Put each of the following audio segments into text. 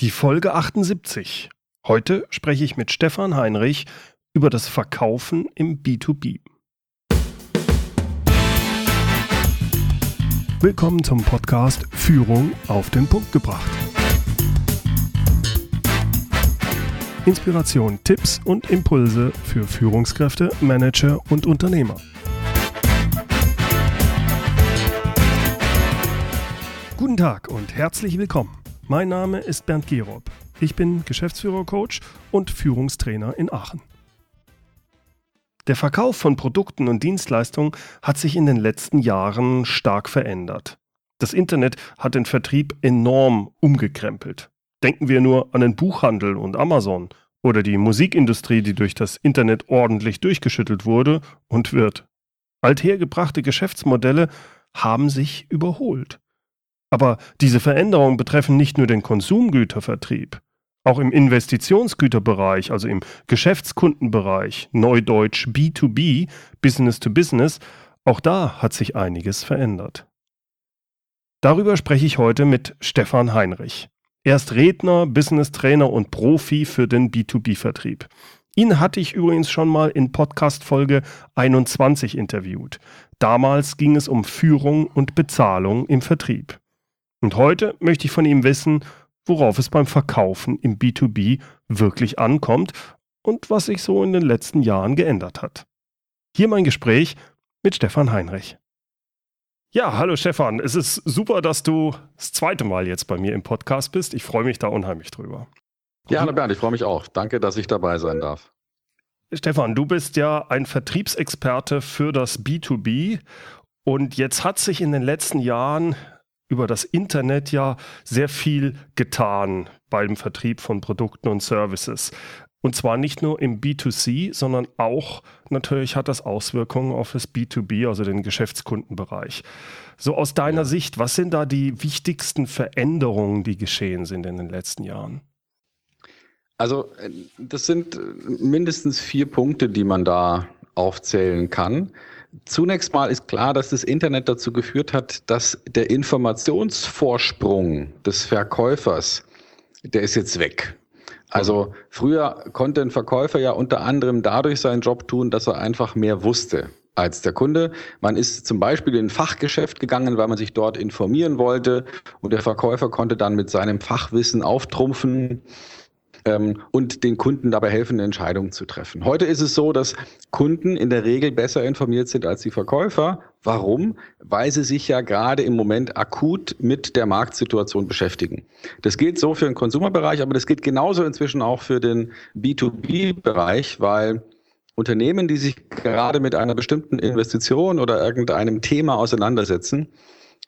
Die Folge 78. Heute spreche ich mit Stefan Heinrich über das Verkaufen im B2B. Willkommen zum Podcast Führung auf den Punkt gebracht. Inspiration, Tipps und Impulse für Führungskräfte, Manager und Unternehmer. Guten Tag und herzlich willkommen. Mein Name ist Bernd Gerob. Ich bin Geschäftsführer-Coach und Führungstrainer in Aachen. Der Verkauf von Produkten und Dienstleistungen hat sich in den letzten Jahren stark verändert. Das Internet hat den Vertrieb enorm umgekrempelt. Denken wir nur an den Buchhandel und Amazon oder die Musikindustrie, die durch das Internet ordentlich durchgeschüttelt wurde und wird. Althergebrachte Geschäftsmodelle haben sich überholt. Aber diese Veränderungen betreffen nicht nur den Konsumgütervertrieb. Auch im Investitionsgüterbereich, also im Geschäftskundenbereich, Neudeutsch B2B, Business to Business, auch da hat sich einiges verändert. Darüber spreche ich heute mit Stefan Heinrich. Er ist Redner, Business Trainer und Profi für den B2B-Vertrieb. Ihn hatte ich übrigens schon mal in Podcast Folge 21 interviewt. Damals ging es um Führung und Bezahlung im Vertrieb. Und heute möchte ich von ihm wissen, worauf es beim Verkaufen im B2B wirklich ankommt und was sich so in den letzten Jahren geändert hat. Hier mein Gespräch mit Stefan Heinrich. Ja, hallo Stefan, es ist super, dass du das zweite Mal jetzt bei mir im Podcast bist. Ich freue mich da unheimlich drüber. Ja, hallo Bernd, ich freue mich auch. Danke, dass ich dabei sein darf. Stefan, du bist ja ein Vertriebsexperte für das B2B und jetzt hat sich in den letzten Jahren über das Internet ja sehr viel getan beim Vertrieb von Produkten und Services. Und zwar nicht nur im B2C, sondern auch natürlich hat das Auswirkungen auf das B2B, also den Geschäftskundenbereich. So aus deiner ja. Sicht, was sind da die wichtigsten Veränderungen, die geschehen sind in den letzten Jahren? Also äh, das sind mindestens vier Punkte, die man da aufzählen kann. Zunächst mal ist klar, dass das Internet dazu geführt hat, dass der Informationsvorsprung des Verkäufers, der ist jetzt weg. Also früher konnte ein Verkäufer ja unter anderem dadurch seinen Job tun, dass er einfach mehr wusste als der Kunde. Man ist zum Beispiel in ein Fachgeschäft gegangen, weil man sich dort informieren wollte und der Verkäufer konnte dann mit seinem Fachwissen auftrumpfen ähm, und den Kunden dabei helfen, Entscheidungen zu treffen. Heute ist es so, dass Kunden in der Regel besser informiert sind als die Verkäufer. Warum? Weil sie sich ja gerade im Moment akut mit der Marktsituation beschäftigen. Das gilt so für den Konsumerbereich, aber das gilt genauso inzwischen auch für den B2B-Bereich, weil Unternehmen, die sich gerade mit einer bestimmten Investition oder irgendeinem Thema auseinandersetzen,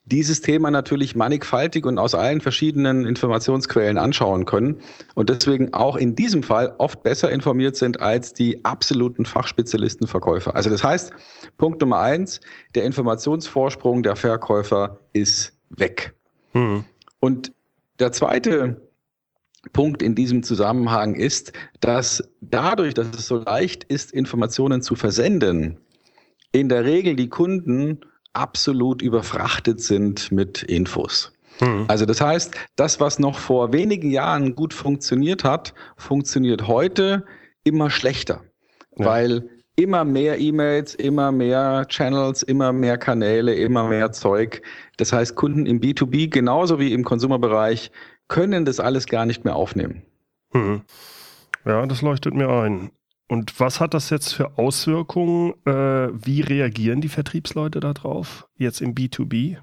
dieses Thema natürlich mannigfaltig und aus allen verschiedenen Informationsquellen anschauen können und deswegen auch in diesem Fall oft besser informiert sind als die absoluten Fachspezialisten Verkäufer. Also das heißt, Punkt Nummer eins, der Informationsvorsprung der Verkäufer ist weg. Mhm. Und der zweite Punkt in diesem Zusammenhang ist, dass dadurch, dass es so leicht ist, Informationen zu versenden, in der Regel die Kunden absolut überfrachtet sind mit Infos. Hm. Also das heißt, das, was noch vor wenigen Jahren gut funktioniert hat, funktioniert heute immer schlechter, ja. weil immer mehr E-Mails, immer mehr Channels, immer mehr Kanäle, immer mehr Zeug. Das heißt, Kunden im B2B genauso wie im Konsumerbereich können das alles gar nicht mehr aufnehmen. Hm. Ja, das leuchtet mir ein. Und was hat das jetzt für Auswirkungen? Äh, wie reagieren die Vertriebsleute darauf, jetzt im B2B?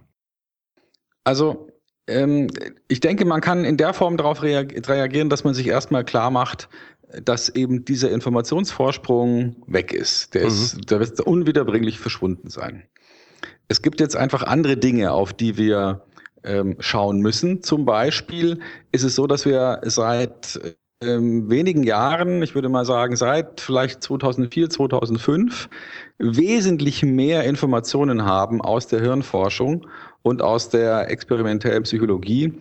Also, ähm, ich denke, man kann in der Form darauf reagieren, dass man sich erstmal klar macht, dass eben dieser Informationsvorsprung weg ist. Der, mhm. ist, der wird unwiederbringlich verschwunden sein. Es gibt jetzt einfach andere Dinge, auf die wir ähm, schauen müssen. Zum Beispiel ist es so, dass wir seit ähm, wenigen Jahren, ich würde mal sagen seit vielleicht 2004, 2005, wesentlich mehr Informationen haben aus der Hirnforschung und aus der experimentellen Psychologie,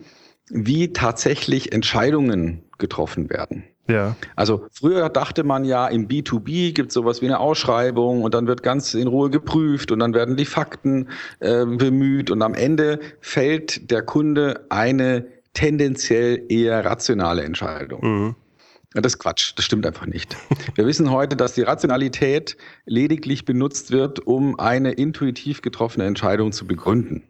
wie tatsächlich Entscheidungen getroffen werden. Ja. Also früher dachte man ja, im B2B gibt es sowas wie eine Ausschreibung und dann wird ganz in Ruhe geprüft und dann werden die Fakten äh, bemüht und am Ende fällt der Kunde eine tendenziell eher rationale Entscheidung. Mhm. Das ist Quatsch, das stimmt einfach nicht. Wir wissen heute, dass die Rationalität lediglich benutzt wird, um eine intuitiv getroffene Entscheidung zu begründen.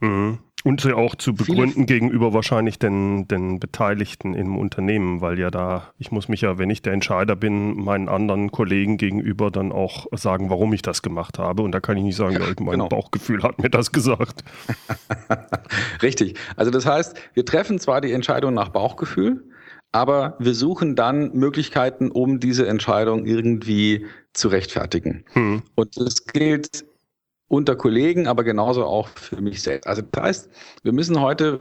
Mhm. Und sie auch zu begründen gegenüber wahrscheinlich den, den Beteiligten im Unternehmen, weil ja da, ich muss mich ja, wenn ich der Entscheider bin, meinen anderen Kollegen gegenüber dann auch sagen, warum ich das gemacht habe. Und da kann ich nicht sagen, ja, mein genau. Bauchgefühl hat mir das gesagt. Richtig. Also das heißt, wir treffen zwar die Entscheidung nach Bauchgefühl, aber wir suchen dann Möglichkeiten, um diese Entscheidung irgendwie zu rechtfertigen. Hm. Und das gilt unter Kollegen, aber genauso auch für mich selbst. Also das heißt, wir müssen heute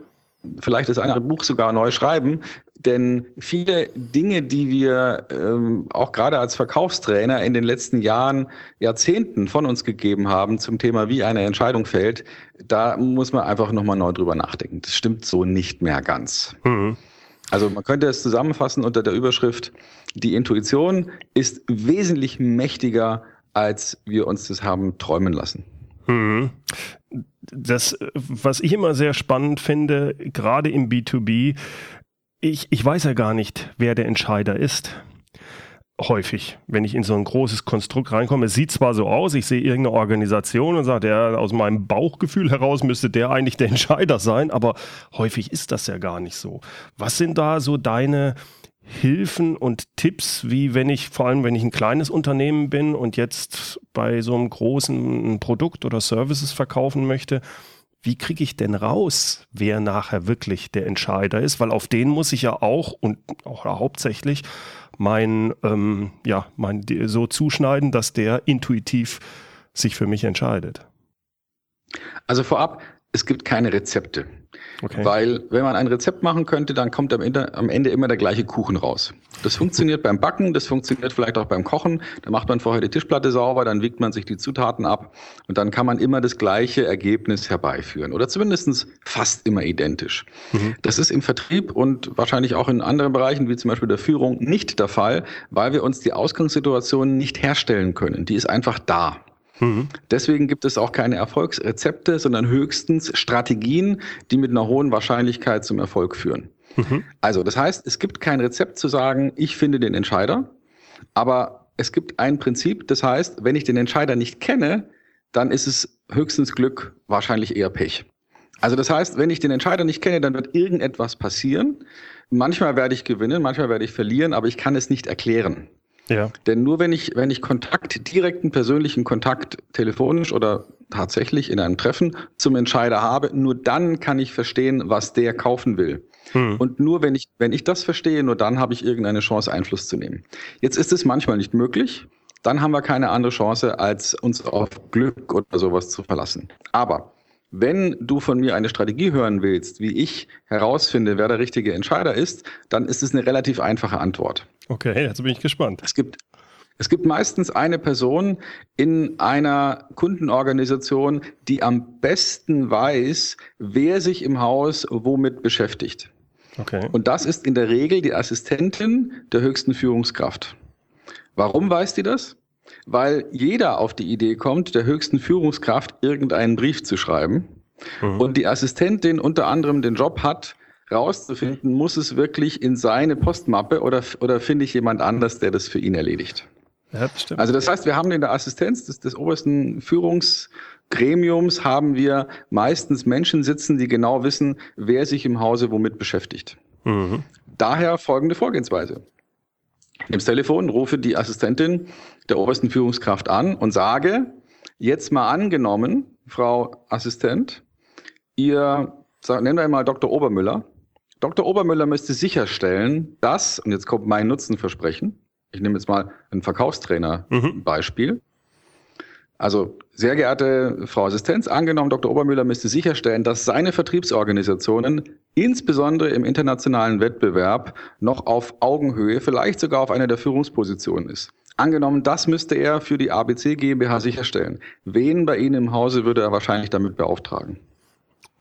vielleicht das eine Buch sogar neu schreiben, denn viele Dinge, die wir ähm, auch gerade als Verkaufstrainer in den letzten Jahren, Jahrzehnten von uns gegeben haben zum Thema, wie eine Entscheidung fällt, da muss man einfach nochmal neu drüber nachdenken. Das stimmt so nicht mehr ganz. Mhm. Also man könnte es zusammenfassen unter der Überschrift, die Intuition ist wesentlich mächtiger, als wir uns das haben träumen lassen. Hm. Das, was ich immer sehr spannend finde, gerade im B2B, ich, ich weiß ja gar nicht, wer der Entscheider ist häufig, wenn ich in so ein großes Konstrukt reinkomme. Es sieht zwar so aus, ich sehe irgendeine Organisation und sage, ja, aus meinem Bauchgefühl heraus müsste der eigentlich der Entscheider sein, aber häufig ist das ja gar nicht so. Was sind da so deine Hilfen und Tipps, wie wenn ich, vor allem wenn ich ein kleines Unternehmen bin und jetzt bei so einem großen Produkt oder Services verkaufen möchte, wie kriege ich denn raus, wer nachher wirklich der Entscheider ist? Weil auf den muss ich ja auch und auch hauptsächlich mein, ähm, ja, mein, so zuschneiden, dass der intuitiv sich für mich entscheidet. Also vorab, es gibt keine Rezepte. Okay. Weil wenn man ein Rezept machen könnte, dann kommt am Ende, am Ende immer der gleiche Kuchen raus. Das funktioniert beim Backen, das funktioniert vielleicht auch beim Kochen. Da macht man vorher die Tischplatte sauber, dann wiegt man sich die Zutaten ab und dann kann man immer das gleiche Ergebnis herbeiführen. Oder zumindest fast immer identisch. Mhm. Das ist im Vertrieb und wahrscheinlich auch in anderen Bereichen, wie zum Beispiel der Führung, nicht der Fall, weil wir uns die Ausgangssituation nicht herstellen können. Die ist einfach da. Mhm. Deswegen gibt es auch keine Erfolgsrezepte, sondern höchstens Strategien, die mit einer hohen Wahrscheinlichkeit zum Erfolg führen. Mhm. Also, das heißt, es gibt kein Rezept zu sagen, ich finde den Entscheider, aber es gibt ein Prinzip, das heißt, wenn ich den Entscheider nicht kenne, dann ist es höchstens Glück, wahrscheinlich eher Pech. Also das heißt, wenn ich den Entscheider nicht kenne, dann wird irgendetwas passieren. Manchmal werde ich gewinnen, manchmal werde ich verlieren, aber ich kann es nicht erklären. Ja. Denn nur wenn ich, wenn ich Kontakt, direkten persönlichen Kontakt telefonisch oder tatsächlich in einem Treffen zum Entscheider habe, nur dann kann ich verstehen, was der kaufen will. Hm. Und nur wenn ich, wenn ich das verstehe, nur dann habe ich irgendeine Chance, Einfluss zu nehmen. Jetzt ist es manchmal nicht möglich. Dann haben wir keine andere Chance, als uns auf Glück oder sowas zu verlassen. Aber wenn du von mir eine Strategie hören willst, wie ich herausfinde, wer der richtige Entscheider ist, dann ist es eine relativ einfache Antwort. Okay, jetzt bin ich gespannt. Es gibt, es gibt meistens eine Person in einer Kundenorganisation, die am besten weiß, wer sich im Haus womit beschäftigt. Okay. Und das ist in der Regel die Assistentin der höchsten Führungskraft. Warum weiß die das? Weil jeder auf die Idee kommt, der höchsten Führungskraft irgendeinen Brief zu schreiben. Mhm. Und die Assistentin unter anderem den Job hat, rauszufinden, muss es wirklich in seine Postmappe oder, oder finde ich jemand anders, der das für ihn erledigt? Ja, das stimmt. Also das heißt, wir haben in der Assistenz des, des obersten Führungsgremiums haben wir meistens Menschen sitzen, die genau wissen, wer sich im Hause womit beschäftigt. Mhm. Daher folgende Vorgehensweise. Ich nehme das Telefon, rufe die Assistentin der obersten Führungskraft an und sage, jetzt mal angenommen, Frau Assistent, ihr, nennen wir mal Dr. Obermüller, Dr. Obermüller müsste sicherstellen, dass, und jetzt kommt mein Nutzenversprechen, ich nehme jetzt mal ein Verkaufstrainer-Beispiel. Mhm. Also, sehr geehrte Frau Assistenz, angenommen, Dr. Obermüller müsste sicherstellen, dass seine Vertriebsorganisationen insbesondere im internationalen Wettbewerb noch auf Augenhöhe, vielleicht sogar auf einer der Führungspositionen ist. Angenommen, das müsste er für die ABC GmbH sicherstellen. Wen bei Ihnen im Hause würde er wahrscheinlich damit beauftragen?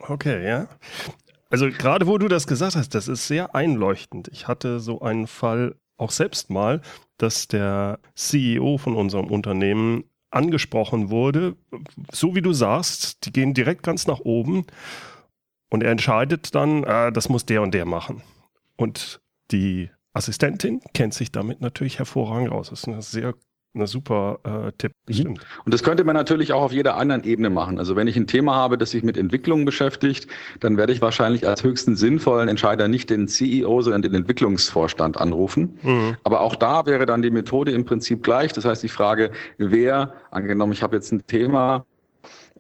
Okay, ja. Also gerade wo du das gesagt hast, das ist sehr einleuchtend. Ich hatte so einen Fall auch selbst mal, dass der CEO von unserem Unternehmen angesprochen wurde, so wie du sagst, die gehen direkt ganz nach oben Und er entscheidet dann, äh, das muss der und der machen. Und die Assistentin kennt sich damit natürlich hervorragend aus. Das ist eine sehr eine super äh, Tipp, mhm. Und das könnte man natürlich auch auf jeder anderen Ebene machen. Also wenn ich ein Thema habe, das sich mit Entwicklung beschäftigt, dann werde ich wahrscheinlich als höchsten sinnvollen Entscheider nicht den CEO, sondern den Entwicklungsvorstand anrufen. Mhm. Aber auch da wäre dann die Methode im Prinzip gleich. Das heißt, die Frage, wer, angenommen, ich habe jetzt ein Thema,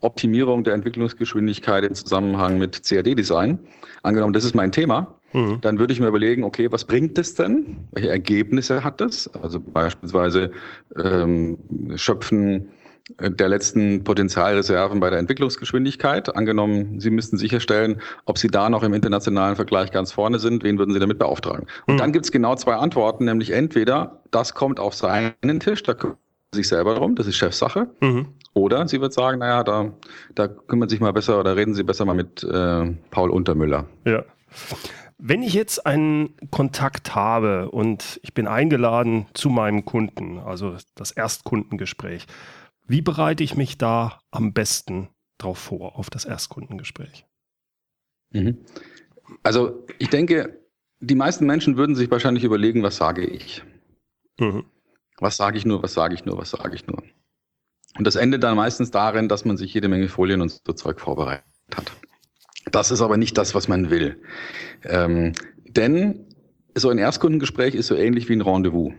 Optimierung der Entwicklungsgeschwindigkeit im Zusammenhang mit CAD-Design. Angenommen, das ist mein Thema, mhm. dann würde ich mir überlegen, okay, was bringt es denn? Welche Ergebnisse hat das? Also beispielsweise ähm, Schöpfen der letzten Potenzialreserven bei der Entwicklungsgeschwindigkeit. Angenommen, Sie müssten sicherstellen, ob Sie da noch im internationalen Vergleich ganz vorne sind, wen würden Sie damit beauftragen? Und mhm. dann gibt es genau zwei Antworten, nämlich entweder das kommt auf seinen Tisch, da kümmert sich selber darum, das ist Chefsache, mhm. Oder sie wird sagen, naja, da, da kümmern sich mal besser oder reden Sie besser mal mit äh, Paul Untermüller. Ja. Wenn ich jetzt einen Kontakt habe und ich bin eingeladen zu meinem Kunden, also das Erstkundengespräch, wie bereite ich mich da am besten drauf vor, auf das Erstkundengespräch? Mhm. Also ich denke, die meisten Menschen würden sich wahrscheinlich überlegen, was sage ich? Mhm. Was sage ich nur, was sage ich nur, was sage ich nur? Und das endet dann meistens darin, dass man sich jede Menge Folien und so Zeug vorbereitet hat. Das ist aber nicht das, was man will. Ähm, denn so ein Erstkundengespräch ist so ähnlich wie ein Rendezvous.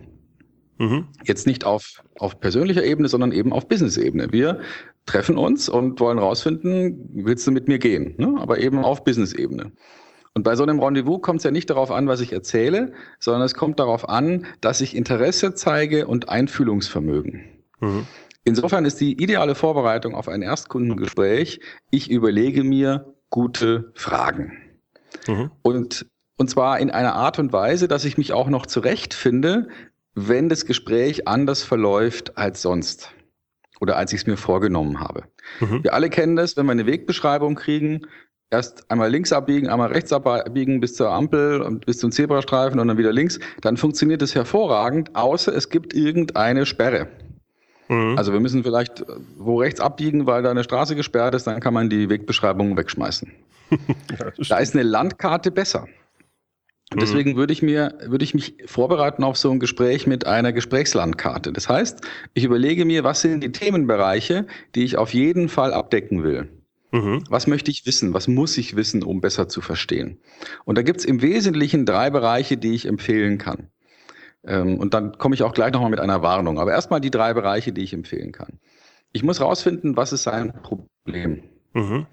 Mhm. Jetzt nicht auf, auf persönlicher Ebene, sondern eben auf Business-Ebene. Wir treffen uns und wollen rausfinden, willst du mit mir gehen? Ne? Aber eben auf Business-Ebene. Und bei so einem Rendezvous kommt es ja nicht darauf an, was ich erzähle, sondern es kommt darauf an, dass ich Interesse zeige und Einfühlungsvermögen. Mhm. Insofern ist die ideale Vorbereitung auf ein Erstkundengespräch, ich überlege mir gute Fragen. Mhm. Und, und zwar in einer Art und Weise, dass ich mich auch noch zurechtfinde, wenn das Gespräch anders verläuft als sonst oder als ich es mir vorgenommen habe. Mhm. Wir alle kennen das, wenn wir eine Wegbeschreibung kriegen, erst einmal links abbiegen, einmal rechts abbiegen bis zur Ampel und bis zum Zebrastreifen und dann wieder links, dann funktioniert es hervorragend, außer es gibt irgendeine Sperre. Mhm. Also wir müssen vielleicht wo rechts abbiegen, weil da eine Straße gesperrt ist, dann kann man die Wegbeschreibung wegschmeißen. da ist eine Landkarte besser. Und mhm. deswegen würde ich mir, würde ich mich vorbereiten auf so ein Gespräch mit einer Gesprächslandkarte. Das heißt, ich überlege mir, was sind die Themenbereiche, die ich auf jeden Fall abdecken will. Mhm. Was möchte ich wissen? Was muss ich wissen, um besser zu verstehen? Und da gibt es im Wesentlichen drei Bereiche, die ich empfehlen kann. Ähm, und dann komme ich auch gleich nochmal mit einer Warnung. Aber erstmal die drei Bereiche, die ich empfehlen kann. Ich muss rausfinden, was ist sein Problem? Mhm.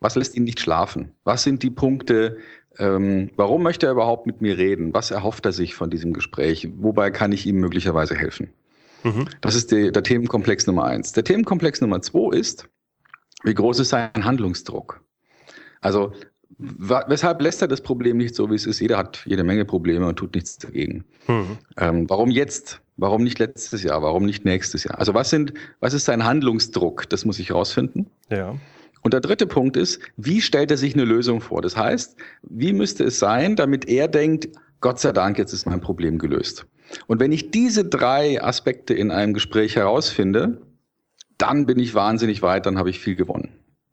Was lässt ihn nicht schlafen? Was sind die Punkte, ähm, warum möchte er überhaupt mit mir reden? Was erhofft er sich von diesem Gespräch? Wobei kann ich ihm möglicherweise helfen? Mhm. Das ist die, der Themenkomplex Nummer eins. Der Themenkomplex Nummer zwei ist, wie groß ist sein Handlungsdruck? Also Weshalb lässt er das Problem nicht so, wie es ist? Jeder hat jede Menge Probleme und tut nichts dagegen. Mhm. Ähm, warum jetzt? Warum nicht letztes Jahr? Warum nicht nächstes Jahr? Also was sind, was ist sein Handlungsdruck? Das muss ich herausfinden. Ja. Und der dritte Punkt ist, wie stellt er sich eine Lösung vor? Das heißt, wie müsste es sein, damit er denkt, Gott sei Dank, jetzt ist mein Problem gelöst. Und wenn ich diese drei Aspekte in einem Gespräch herausfinde, dann bin ich wahnsinnig weit, dann habe ich viel gewonnen.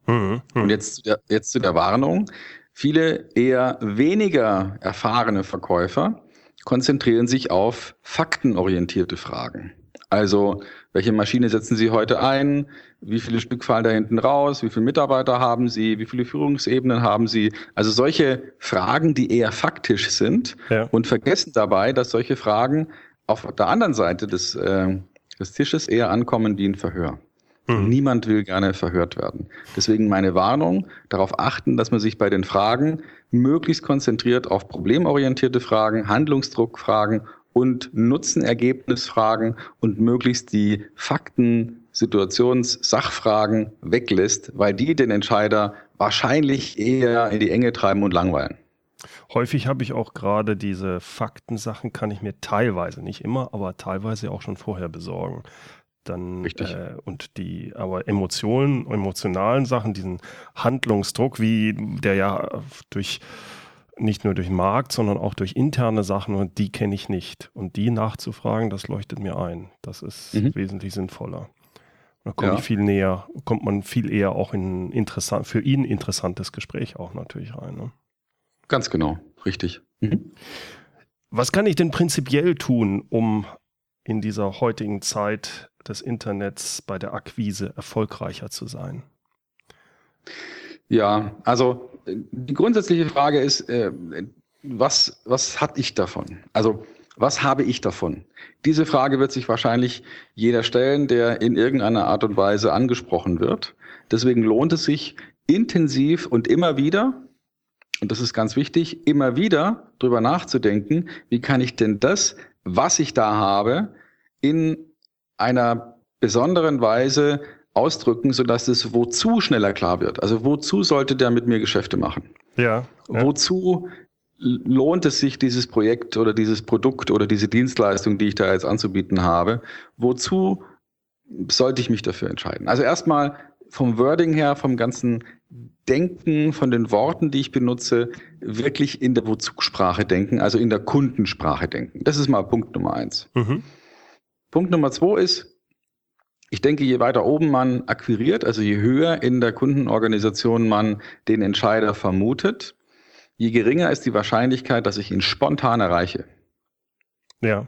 Mhm. Und jetzt, jetzt zu der Warnung. Viele eher weniger erfahrene Verkäufer konzentrieren sich auf faktenorientierte Fragen. Also, welche Maschine setzen Sie heute ein? Wie viele Stück fallen da hinten raus? Wie viele Mitarbeiter haben Sie? Wie viele Führungsebenen haben Sie? Also solche Fragen, die eher faktisch sind ja. und vergessen dabei, dass solche Fragen auf der anderen Seite des, äh, des Tisches eher ankommen wie ein Verhör. Mhm. Niemand will gerne verhört werden. Deswegen meine Warnung, darauf achten, dass man sich bei den Fragen möglichst konzentriert auf problemorientierte Fragen, Handlungsdruckfragen und Nutzenergebnisfragen und möglichst die Fakten, Situations-, Sachfragen weglässt, weil die den Entscheider wahrscheinlich eher in die Enge treiben und langweilen. Häufig habe ich auch gerade diese Faktensachen, kann ich mir teilweise, nicht immer, aber teilweise auch schon vorher besorgen dann äh, und die aber Emotionen, emotionalen Sachen, diesen Handlungsdruck, wie der ja durch nicht nur durch Markt, sondern auch durch interne Sachen und die kenne ich nicht. Und die nachzufragen, das leuchtet mir ein. Das ist mhm. wesentlich sinnvoller. Da komme ja. ich viel näher, kommt man viel eher auch in interessant, für ihn interessantes Gespräch auch natürlich rein. Ne? Ganz genau, richtig. Mhm. Was kann ich denn prinzipiell tun, um in dieser heutigen Zeit des Internets bei der Akquise erfolgreicher zu sein? Ja, also die grundsätzliche Frage ist, äh, was, was hat ich davon? Also was habe ich davon? Diese Frage wird sich wahrscheinlich jeder stellen, der in irgendeiner Art und Weise angesprochen wird. Deswegen lohnt es sich intensiv und immer wieder, und das ist ganz wichtig, immer wieder drüber nachzudenken, wie kann ich denn das, was ich da habe, in einer besonderen Weise ausdrücken, sodass es wozu schneller klar wird. Also wozu sollte der mit mir Geschäfte machen? Ja. ja. Wozu lohnt es sich, dieses Projekt oder dieses Produkt oder diese Dienstleistung, die ich da jetzt anzubieten habe, wozu sollte ich mich dafür entscheiden? Also erstmal vom Wording her, vom ganzen Denken, von den Worten, die ich benutze, wirklich in der Wozu-Sprache denken, also in der Kundensprache denken. Das ist mal Punkt Nummer eins. Mhm. Punkt Nummer zwei ist, ich denke, je weiter oben man akquiriert, also je höher in der Kundenorganisation man den Entscheider vermutet, je geringer ist die Wahrscheinlichkeit, dass ich ihn spontan erreiche. Ja.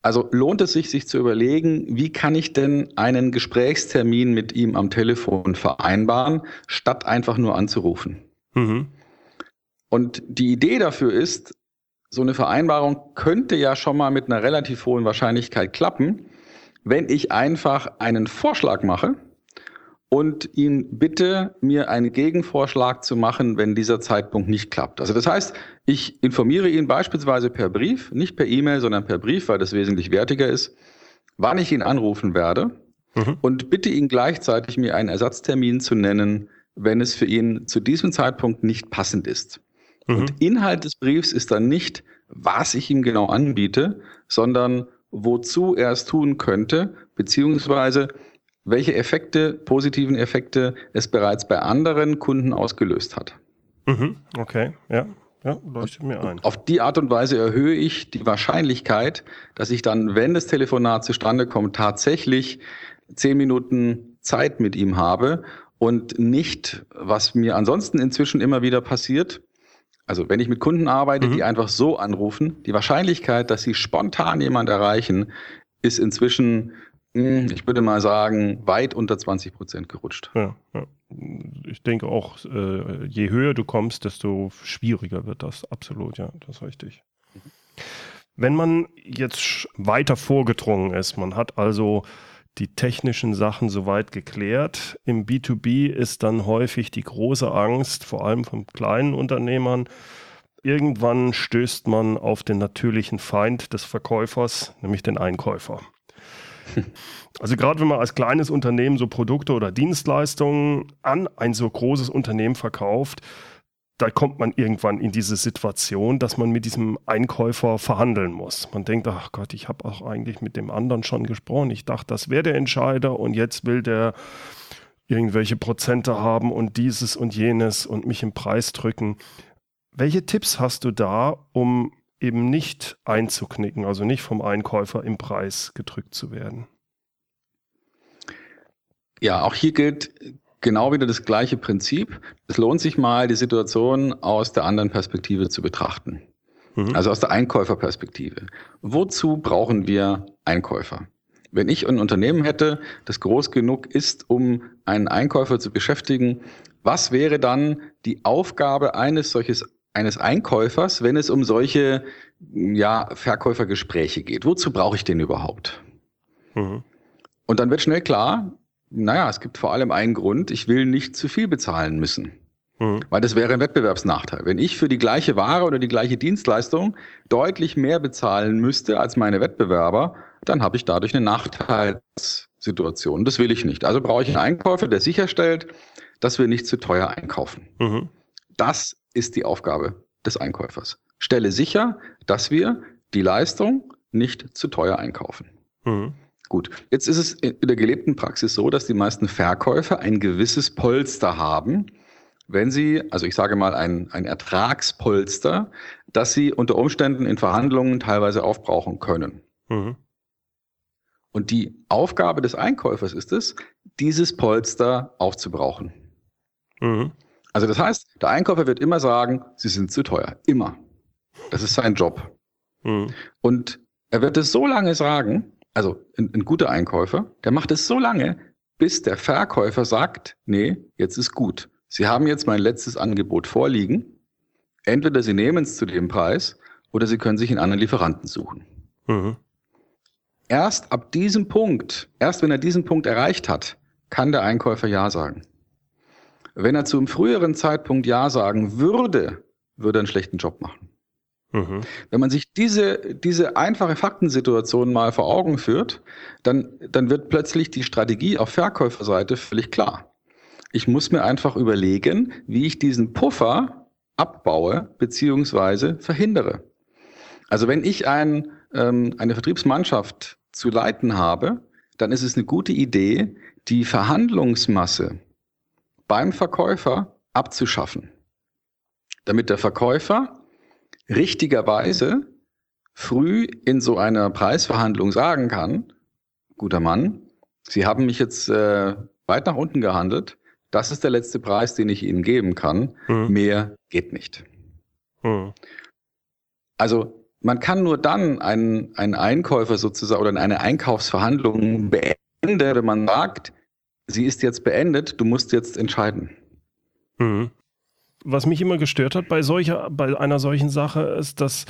Also lohnt es sich, sich zu überlegen, wie kann ich denn einen Gesprächstermin mit ihm am Telefon vereinbaren, statt einfach nur anzurufen. Mhm. Und die Idee dafür ist, so eine Vereinbarung könnte ja schon mal mit einer relativ hohen Wahrscheinlichkeit klappen, wenn ich einfach einen Vorschlag mache und ihn bitte, mir einen Gegenvorschlag zu machen, wenn dieser Zeitpunkt nicht klappt. Also das heißt, ich informiere ihn beispielsweise per Brief, nicht per E-Mail, sondern per Brief, weil das wesentlich wertiger ist, wann ich ihn anrufen werde mhm. und bitte ihn gleichzeitig, mir einen Ersatztermin zu nennen, wenn es für ihn zu diesem Zeitpunkt nicht passend ist. Mhm. Und Inhalt des Briefs ist dann nicht, was ich ihm genau anbiete, sondern wozu er es tun könnte, beziehungsweise welche Effekte, positiven Effekte es bereits bei anderen Kunden ausgelöst hat. Mhm, okay, ja. Ja, leuchtet mir ein. Auf die Art und Weise erhöhe ich die Wahrscheinlichkeit, dass ich dann, wenn das Telefonat zustande kommt, tatsächlich zehn Minuten Zeit mit ihm habe und nicht, was mir ansonsten inzwischen immer wieder passiert. Also wenn ich mit Kunden arbeite, mhm. die einfach so anrufen, die Wahrscheinlichkeit, dass sie spontan jemand erreichen, ist inzwischen hm, ich würde mal sagen, weit unter 20 Prozent gerutscht. Ja, ja. Ich denke auch, äh, je höher du kommst, desto schwieriger wird das. Absolut, ja, das ist richtig. Wenn man jetzt weiter vorgedrungen ist, man hat also die technischen Sachen soweit geklärt. Im B2B ist dann häufig die große Angst, vor allem von kleinen Unternehmern, irgendwann stößt man auf den natürlichen Feind des Verkäufers, nämlich den Einkäufer. Also gerade wenn man als kleines Unternehmen so Produkte oder Dienstleistungen an ein so großes Unternehmen verkauft, da kommt man irgendwann in diese Situation, dass man mit diesem Einkäufer verhandeln muss. Man denkt, ach Gott, ich habe auch eigentlich mit dem anderen schon gesprochen. Ich dachte, das wäre der Entscheider und jetzt will der irgendwelche Prozente haben und dieses und jenes und mich im Preis drücken. Welche Tipps hast du da, um eben nicht einzuknicken, also nicht vom Einkäufer im Preis gedrückt zu werden. Ja, auch hier gilt genau wieder das gleiche Prinzip. Es lohnt sich mal, die Situation aus der anderen Perspektive zu betrachten. Mhm. Also aus der Einkäuferperspektive. Wozu brauchen wir Einkäufer? Wenn ich ein Unternehmen hätte, das groß genug ist, um einen Einkäufer zu beschäftigen, was wäre dann die Aufgabe eines solches eines Einkäufers, wenn es um solche ja, Verkäufergespräche geht. Wozu brauche ich den überhaupt? Mhm. Und dann wird schnell klar, naja, es gibt vor allem einen Grund, ich will nicht zu viel bezahlen müssen. Mhm. Weil das wäre ein Wettbewerbsnachteil. Wenn ich für die gleiche Ware oder die gleiche Dienstleistung deutlich mehr bezahlen müsste als meine Wettbewerber, dann habe ich dadurch eine Nachteilssituation. Das will ich nicht. Also brauche ich einen Einkäufer, der sicherstellt, dass wir nicht zu teuer einkaufen. Mhm. Das ist die Aufgabe des Einkäufers. Stelle sicher, dass wir die Leistung nicht zu teuer einkaufen. Mhm. Gut, jetzt ist es in der gelebten Praxis so, dass die meisten Verkäufer ein gewisses Polster haben, wenn sie, also ich sage mal ein, ein Ertragspolster, das sie unter Umständen in Verhandlungen teilweise aufbrauchen können. Mhm. Und die Aufgabe des Einkäufers ist es, dieses Polster aufzubrauchen. Mhm. Also das heißt, der Einkäufer wird immer sagen, sie sind zu teuer. Immer. Das ist sein Job. Mhm. Und er wird es so lange sagen, also ein, ein, guter Einkäufer, der macht es so lange, bis der Verkäufer sagt, nee, jetzt ist gut. Sie haben jetzt mein letztes Angebot vorliegen. Entweder Sie nehmen es zu dem Preis oder Sie können sich einen anderen Lieferanten suchen. Mhm. Erst ab diesem Punkt, erst wenn er diesen Punkt erreicht hat, kann der Einkäufer Ja sagen. Wenn er zu einem früheren Zeitpunkt Ja sagen würde, würde er einen schlechten Job machen. Mhm. Wenn man sich diese, diese einfache Faktensituation mal vor Augen führt, dann, dann wird plötzlich die Strategie auf Verkäuferseite völlig klar. Ich muss mir einfach überlegen, wie ich diesen Puffer abbaue beziehungsweise verhindere. Also wenn ich ein, ähm, eine Vertriebsmannschaft zu leiten habe, dann ist es eine gute Idee, die Verhandlungsmasse beim Verkäufer abzuschaffen, damit der Verkäufer richtigerweise früh in so einer Preisverhandlung sagen kann, guter Mann, Sie haben mich jetzt äh, weit nach unten gehandelt, das ist der letzte Preis, den ich Ihnen geben kann, mhm. mehr geht nicht. Mhm. Also man kann nur dann einen, einen Einkäufer sozusagen oder eine Einkaufsverhandlung beenden, wenn man sagt, sie ist jetzt beendet, du musst jetzt entscheiden. Mhm. Was mich immer gestört hat bei, solcher, bei einer solchen Sache ist, dass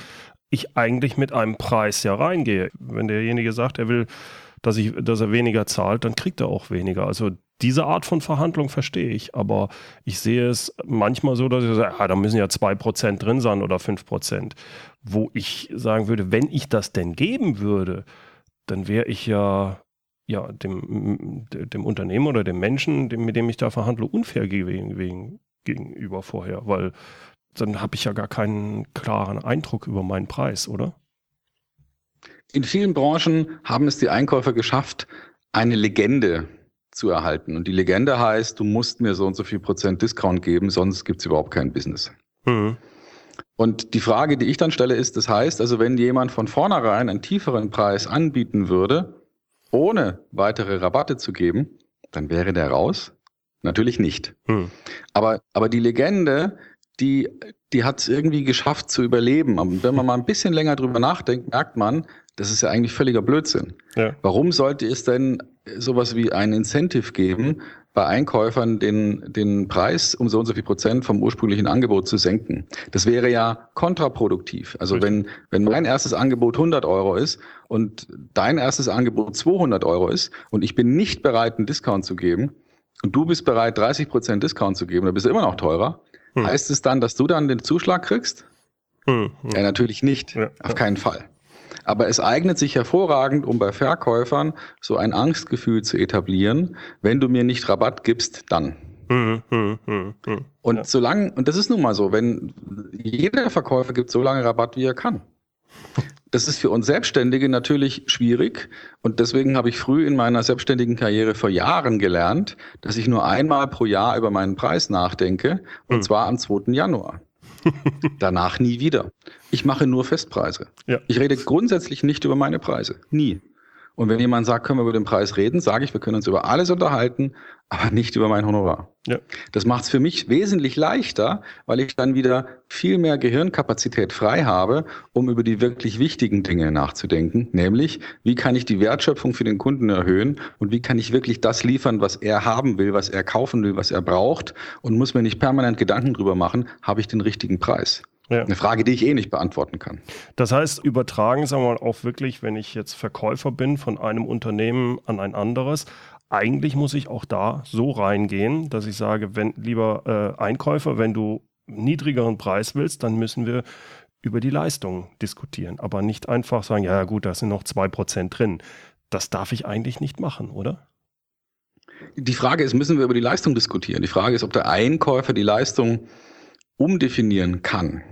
ich eigentlich mit einem Preis ja reingehe. Wenn derjenige sagt, er will, dass, ich, dass er weniger zahlt, dann kriegt er auch weniger. Also diese Art von Verhandlung verstehe ich, aber ich sehe es manchmal so, dass ich sage, ah, da müssen ja 2% drin sein oder 5%. Wo ich sagen würde, wenn ich das denn geben würde, dann wäre ich ja ja, dem, dem Unternehmen oder dem Menschen, dem, mit dem ich da verhandle, unfair wegen, gegenüber vorher, weil dann habe ich ja gar keinen klaren Eindruck über meinen Preis, oder? In vielen Branchen haben es die Einkäufer geschafft, eine Legende zu erhalten. Und die Legende heißt, du musst mir so und so viel Prozent Discount geben, sonst gibt es überhaupt kein Business. Mhm. Und die Frage, die ich dann stelle, ist, das heißt, also wenn jemand von vornherein einen tieferen Preis anbieten würde, ohne weitere Rabatte zu geben, dann wäre der raus? Natürlich nicht. Hm. Aber, aber die Legende, die, die hat es irgendwie geschafft zu überleben. Und wenn man mal ein bisschen länger drüber nachdenkt, merkt man, das ist ja eigentlich völliger Blödsinn. Ja. Warum sollte es denn sowas wie ein Incentive geben, bei Einkäufern den, den Preis um so und so viel Prozent vom ursprünglichen Angebot zu senken. Das wäre ja kontraproduktiv. Also wenn, wenn mein erstes Angebot 100 Euro ist und dein erstes Angebot 200 Euro ist und ich bin nicht bereit, einen Discount zu geben und du bist bereit, 30 Prozent Discount zu geben, dann bist du immer noch teurer. Hm. Heißt es dann, dass du dann den Zuschlag kriegst? Hm, hm. Ja, natürlich nicht. Ja, Auf keinen Fall. Aber es eignet sich hervorragend, um bei Verkäufern so ein Angstgefühl zu etablieren. Wenn du mir nicht Rabatt gibst, dann. Hm, hm, hm, und ja. solange, und das ist nun mal so, wenn jeder Verkäufer gibt so lange Rabatt, wie er kann. Das ist für uns Selbstständige natürlich schwierig und deswegen habe ich früh in meiner selbstständigen Karriere vor Jahren gelernt, dass ich nur einmal pro Jahr über meinen Preis nachdenke und zwar am 2. Januar. Danach nie wieder. Ich mache nur Festpreise. Ja. Ich rede grundsätzlich nicht über meine Preise. Nie. Und wenn jemand sagt, können wir über den Preis reden, sage ich, wir können uns über alles unterhalten, aber nicht über mein Honorar. Ja. Das macht es für mich wesentlich leichter, weil ich dann wieder viel mehr Gehirnkapazität frei habe, um über die wirklich wichtigen Dinge nachzudenken, nämlich wie kann ich die Wertschöpfung für den Kunden erhöhen und wie kann ich wirklich das liefern, was er haben will, was er kaufen will, was er braucht und muss mir nicht permanent Gedanken drüber machen, habe ich den richtigen Preis. Ja. Eine Frage, die ich eh nicht beantworten kann. Das heißt, übertragen, sagen wir mal, auch wirklich, wenn ich jetzt Verkäufer bin von einem Unternehmen an ein anderes, eigentlich muss ich auch da so reingehen, dass ich sage, wenn lieber äh, Einkäufer, wenn du niedrigeren Preis willst, dann müssen wir über die Leistung diskutieren, aber nicht einfach sagen, ja gut, da sind noch 2% drin. Das darf ich eigentlich nicht machen, oder? Die Frage ist, müssen wir über die Leistung diskutieren? Die Frage ist, ob der Einkäufer die Leistung umdefinieren kann.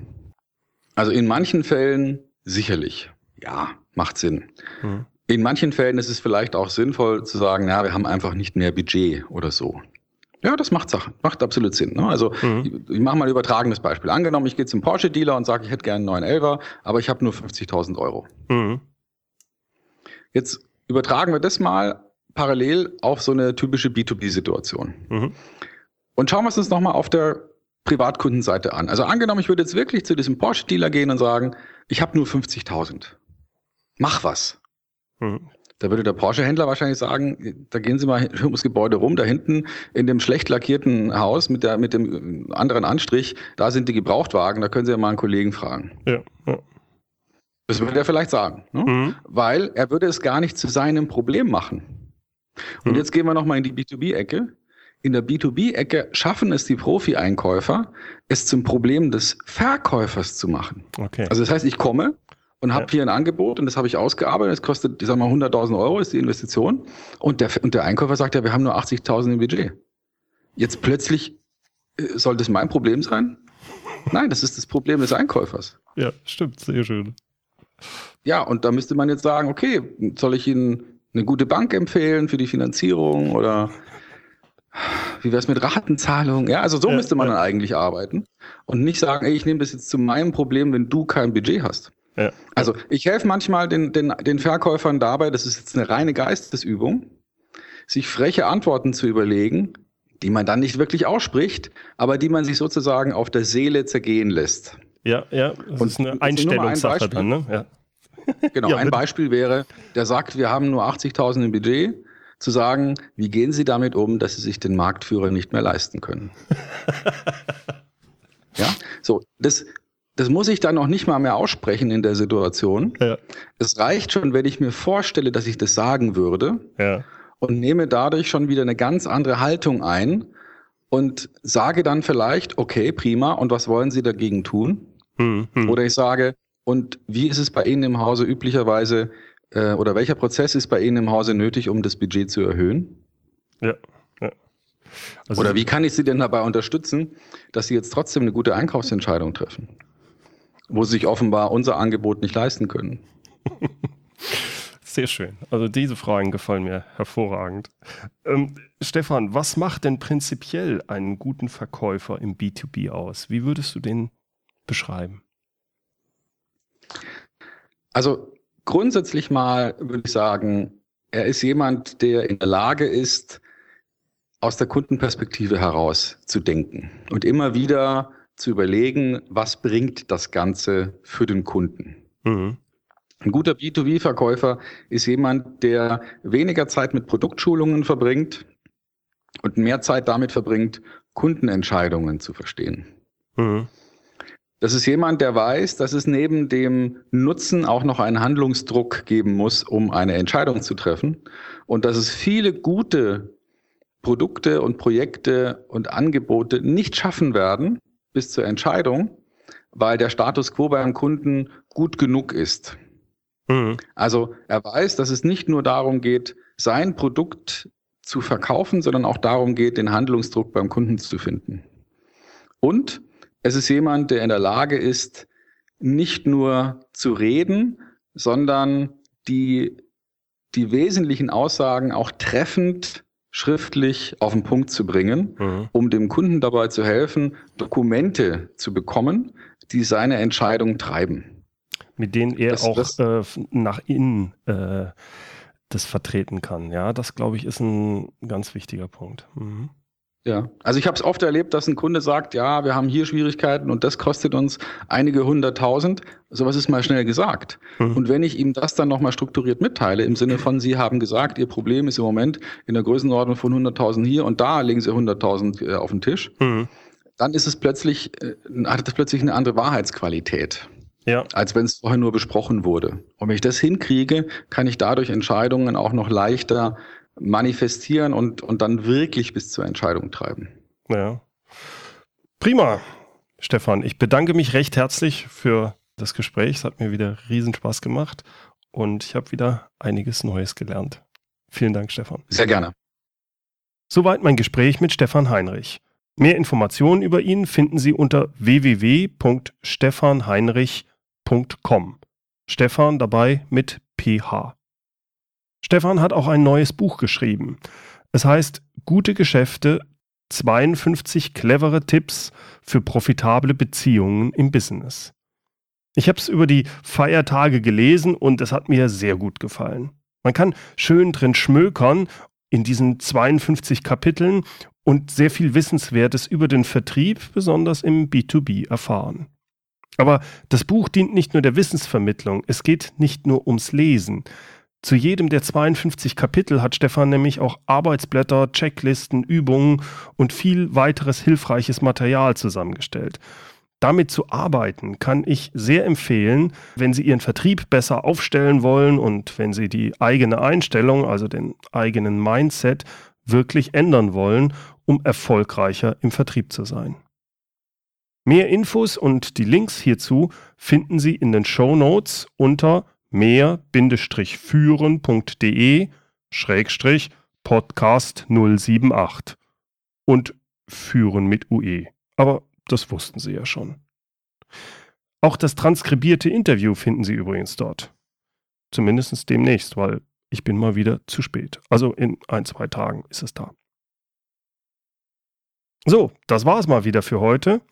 Also in manchen Fällen sicherlich, ja, macht Sinn. Mhm. In manchen Fällen ist es vielleicht auch sinnvoll zu sagen, ja, wir haben einfach nicht mehr Budget oder so. Ja, das macht Sachen, macht absolut Sinn. Ne? Also mhm. ich, ich mache mal ein übertragenes Beispiel. Angenommen, ich gehe zum Porsche-Dealer und sage, ich hätte gerne einen 911er, aber ich habe nur 50.000 Euro. Mhm. Jetzt übertragen wir das mal parallel auf so eine typische B2B-Situation. Mhm. Und schauen wir es uns nochmal auf der Privatkundenseite an. Also angenommen, ich würde jetzt wirklich zu diesem Porsche-Dealer gehen und sagen, ich habe nur 50.000. Mach was. Mhm. Da würde der Porsche-Händler wahrscheinlich sagen, da gehen Sie mal ums Gebäude rum, da hinten in dem schlecht lackierten Haus mit, der, mit dem anderen Anstrich, da sind die Gebrauchtwagen, da können Sie ja mal einen Kollegen fragen. Ja, ja. Das würde er vielleicht sagen, ne? mhm. weil er würde es gar nicht zu seinem Problem machen. Und mhm. jetzt gehen wir nochmal in die B2B-Ecke. In der B2B-Ecke schaffen es die Profi-Einkäufer, es zum Problem des Verkäufers zu machen. Okay. Also das heißt, ich komme und habe ja. hier ein Angebot und das habe ich ausgearbeitet. Das kostet, ich sag mal, 100.000 Euro ist die Investition. Und der, und der Einkäufer sagt ja, wir haben nur 80.000 im Budget. Jetzt plötzlich äh, soll das mein Problem sein? Nein, das ist das Problem des Einkäufers. Ja, stimmt, sehr schön. Ja, und da müsste man jetzt sagen, okay, soll ich Ihnen eine gute Bank empfehlen für die Finanzierung oder wie wäre es mit Ratenzahlung? Ja, also so ja, müsste man ja. dann eigentlich arbeiten und nicht sagen, ey, ich nehme das jetzt zu meinem Problem, wenn du kein Budget hast. Ja. Also ich helfe manchmal den, den, den Verkäufern dabei, das ist jetzt eine reine Geistesübung, sich freche Antworten zu überlegen, die man dann nicht wirklich ausspricht, aber die man sich sozusagen auf der Seele zergehen lässt. Ja, ja, das und ist eine Einstellungssache ein dann, ne? Ja. Genau, ein Beispiel wäre, der sagt, wir haben nur 80.000 im Budget, zu sagen, wie gehen Sie damit um, dass Sie sich den Marktführer nicht mehr leisten können? ja, so, das, das muss ich dann noch nicht mal mehr aussprechen in der Situation. Ja. Es reicht schon, wenn ich mir vorstelle, dass ich das sagen würde ja. und nehme dadurch schon wieder eine ganz andere Haltung ein und sage dann vielleicht, okay, prima, und was wollen Sie dagegen tun? Hm, hm. Oder ich sage, und wie ist es bei Ihnen im Hause üblicherweise, äh, oder welcher Prozess ist bei Ihnen im Hause nötig, um das Budget zu erhöhen? Ja. ja. Also oder wie kann ich Sie denn dabei unterstützen, dass Sie jetzt trotzdem eine gute Einkaufsentscheidung treffen? Wo Sie sich offenbar unser Angebot nicht leisten können. Sehr schön. Also diese Fragen gefallen mir hervorragend. Ähm, Stefan, was macht denn prinzipiell einen guten Verkäufer im B2B aus? Wie würdest du den beschreiben? Also grundsätzlich mal würde ich sagen, er ist jemand, der in der Lage ist, aus der Kundenperspektive heraus zu denken und immer wieder zu überlegen, was bringt das Ganze für den Kunden. Mhm. Ein guter B2B-Verkäufer ist jemand, der weniger Zeit mit Produktschulungen verbringt und mehr Zeit damit verbringt, Kundenentscheidungen zu verstehen. Mhm. Das ist jemand, der weiß, dass es neben dem Nutzen auch noch einen Handlungsdruck geben muss, um eine Entscheidung zu treffen. Und dass es viele gute Produkte und Projekte und Angebote nicht schaffen werden bis zur Entscheidung, weil der Status quo beim Kunden gut genug ist. Mhm. Also er weiß, dass es nicht nur darum geht, sein Produkt zu verkaufen, sondern auch darum geht, den Handlungsdruck beim Kunden zu finden. Und es ist jemand, der in der Lage ist, nicht nur zu reden, sondern die, die wesentlichen Aussagen auch treffend schriftlich auf den Punkt zu bringen, mhm. um dem Kunden dabei zu helfen, Dokumente zu bekommen, die seine Entscheidung treiben. Mit denen er das, auch das, äh, nach innen äh, das vertreten kann. Ja, das glaube ich ist ein ganz wichtiger Punkt. Mhm. Ja, also ich habe es oft erlebt, dass ein Kunde sagt, ja, wir haben hier Schwierigkeiten und das kostet uns einige hunderttausend. Sowas ist mal schnell gesagt. Mhm. Und wenn ich ihm das dann nochmal strukturiert mitteile, im Sinne von, Sie haben gesagt, Ihr Problem ist im Moment in der Größenordnung von 100.000 hier und da legen Sie 100.000 äh, auf den Tisch, mhm. dann ist es plötzlich, äh, hat das plötzlich eine andere Wahrheitsqualität. Ja. Als wenn es vorher nur besprochen wurde. Und wenn ich das hinkriege, kann ich dadurch Entscheidungen auch noch leichter manifestieren und, und dann wirklich bis zur Entscheidung treiben. Ja. Prima, Stefan. Ich bedanke mich recht herzlich für das Gespräch. Es hat mir wieder riesen Spaß gemacht und ich habe wieder einiges Neues gelernt. Vielen Dank, Stefan. Sehr gerne. Soweit mein Gespräch mit Stefan Heinrich. Mehr Informationen über ihn finden Sie unter www.stefanheinrich.com. Stefan dabei mit PH. Stefan hat auch ein neues Buch geschrieben. Es heißt Gute Geschäfte, 52 clevere Tipps für profitable Beziehungen im Business. Ich habe es über die Feiertage gelesen und es hat mir sehr gut gefallen. Man kann schön drin schmökern in diesen 52 Kapiteln und sehr viel Wissenswertes über den Vertrieb, besonders im B2B, erfahren. Aber das Buch dient nicht nur der Wissensvermittlung, es geht nicht nur ums Lesen. Zu jedem der 52 Kapitel hat Stefan nämlich auch Arbeitsblätter, Checklisten, Übungen und viel weiteres hilfreiches Material zusammengestellt. Damit zu arbeiten kann ich sehr empfehlen, wenn Sie Ihren Vertrieb besser aufstellen wollen und wenn Sie die eigene Einstellung, also den eigenen Mindset, wirklich ändern wollen, um erfolgreicher im Vertrieb zu sein. Mehr Infos und die Links hierzu finden Sie in den Show Notes unter mehr-führen.de Podcast 078 und führen mit UE. Aber das wussten Sie ja schon. Auch das transkribierte Interview finden Sie übrigens dort. Zumindest demnächst, weil ich bin mal wieder zu spät. Also in ein, zwei Tagen ist es da. So, das war es mal wieder für heute.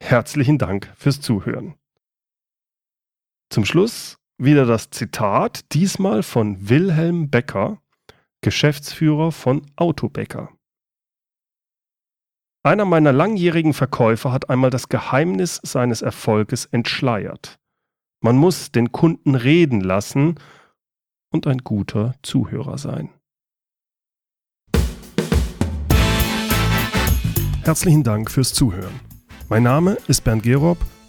Herzlichen Dank fürs Zuhören. Zum Schluss wieder das Zitat, diesmal von Wilhelm Becker, Geschäftsführer von Autobäcker. Einer meiner langjährigen Verkäufer hat einmal das Geheimnis seines Erfolges entschleiert. Man muss den Kunden reden lassen und ein guter Zuhörer sein. Herzlichen Dank fürs Zuhören. Mein Name ist Bernd Gerob